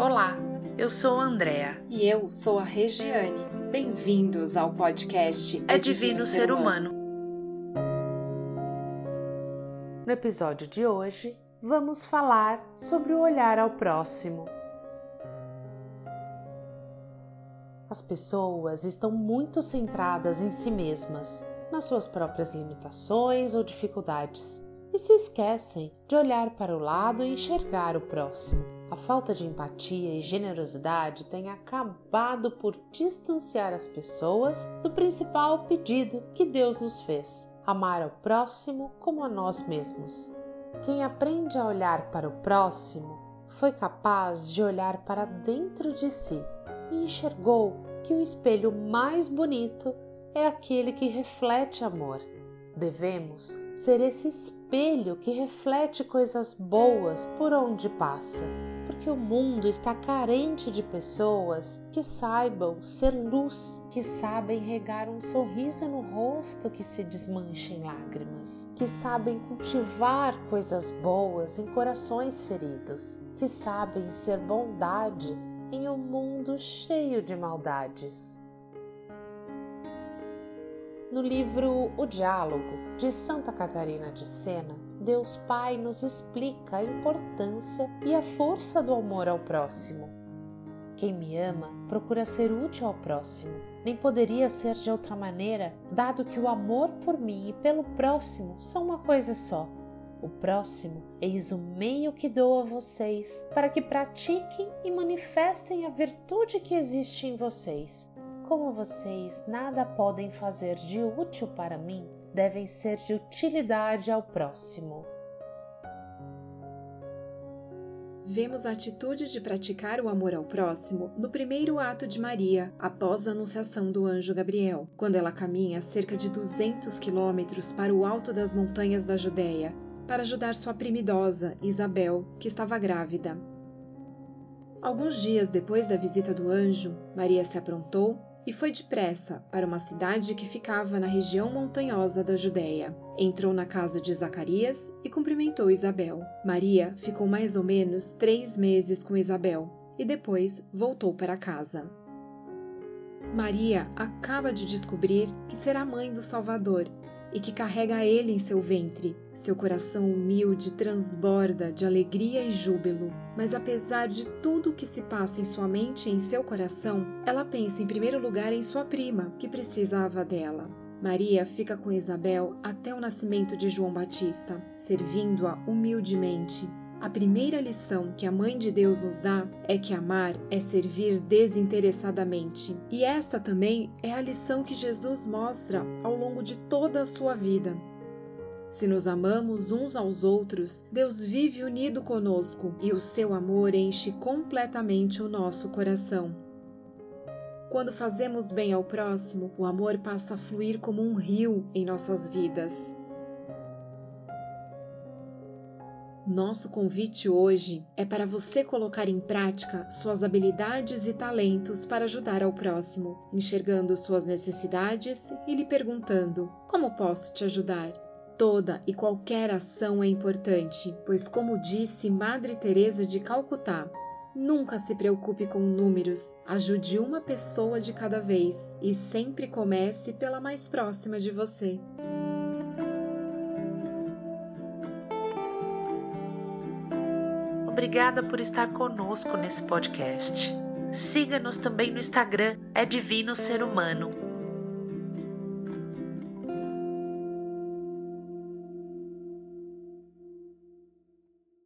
Olá, eu sou a Andrea. E eu sou a Regiane. Bem-vindos ao podcast É Divino Ser Humano. No episódio de hoje, vamos falar sobre o olhar ao próximo. As pessoas estão muito centradas em si mesmas, nas suas próprias limitações ou dificuldades, e se esquecem de olhar para o lado e enxergar o próximo. A falta de empatia e generosidade tem acabado por distanciar as pessoas do principal pedido que Deus nos fez: amar ao próximo como a nós mesmos. Quem aprende a olhar para o próximo foi capaz de olhar para dentro de si e enxergou que o espelho mais bonito é aquele que reflete amor. Devemos ser esse espelho que reflete coisas boas por onde passa, porque o mundo está carente de pessoas que saibam ser luz, que sabem regar um sorriso no rosto que se desmancha em lágrimas, que sabem cultivar coisas boas em corações feridos, que sabem ser bondade em um mundo cheio de maldades. No livro O Diálogo, de Santa Catarina de Sena, Deus Pai nos explica a importância e a força do amor ao próximo. Quem me ama procura ser útil ao próximo. Nem poderia ser de outra maneira, dado que o amor por mim e pelo próximo são uma coisa só. O próximo, eis o meio que dou a vocês para que pratiquem e manifestem a virtude que existe em vocês, como vocês nada podem fazer de útil para mim, devem ser de utilidade ao próximo. Vemos a atitude de praticar o amor ao próximo no primeiro ato de Maria, após a anunciação do anjo Gabriel, quando ela caminha cerca de 200 quilômetros para o alto das montanhas da Judéia, para ajudar sua prima idosa, Isabel, que estava grávida. Alguns dias depois da visita do anjo, Maria se aprontou e foi depressa para uma cidade que ficava na região montanhosa da Judéia. Entrou na casa de Zacarias e cumprimentou Isabel. Maria ficou mais ou menos três meses com Isabel e depois voltou para casa. Maria acaba de descobrir que será mãe do Salvador e que carrega ele em seu ventre. Seu coração humilde transborda de alegria e júbilo. Mas apesar de tudo o que se passa em sua mente e em seu coração, ela pensa em primeiro lugar em sua prima, que precisava dela. Maria fica com Isabel até o nascimento de João Batista, servindo-a humildemente, a primeira lição que a Mãe de Deus nos dá é que amar é servir desinteressadamente. E esta também é a lição que Jesus mostra ao longo de toda a sua vida. Se nos amamos uns aos outros, Deus vive unido conosco e o seu amor enche completamente o nosso coração. Quando fazemos bem ao próximo, o amor passa a fluir como um rio em nossas vidas. Nosso convite hoje é para você colocar em prática suas habilidades e talentos para ajudar ao próximo, enxergando suas necessidades e lhe perguntando: Como posso te ajudar? Toda e qualquer ação é importante, pois como disse Madre Teresa de Calcutá, Nunca se preocupe com números, ajude uma pessoa de cada vez e sempre comece pela mais próxima de você. Obrigada por estar conosco nesse podcast. Siga-nos também no Instagram, é Divino Ser Humano.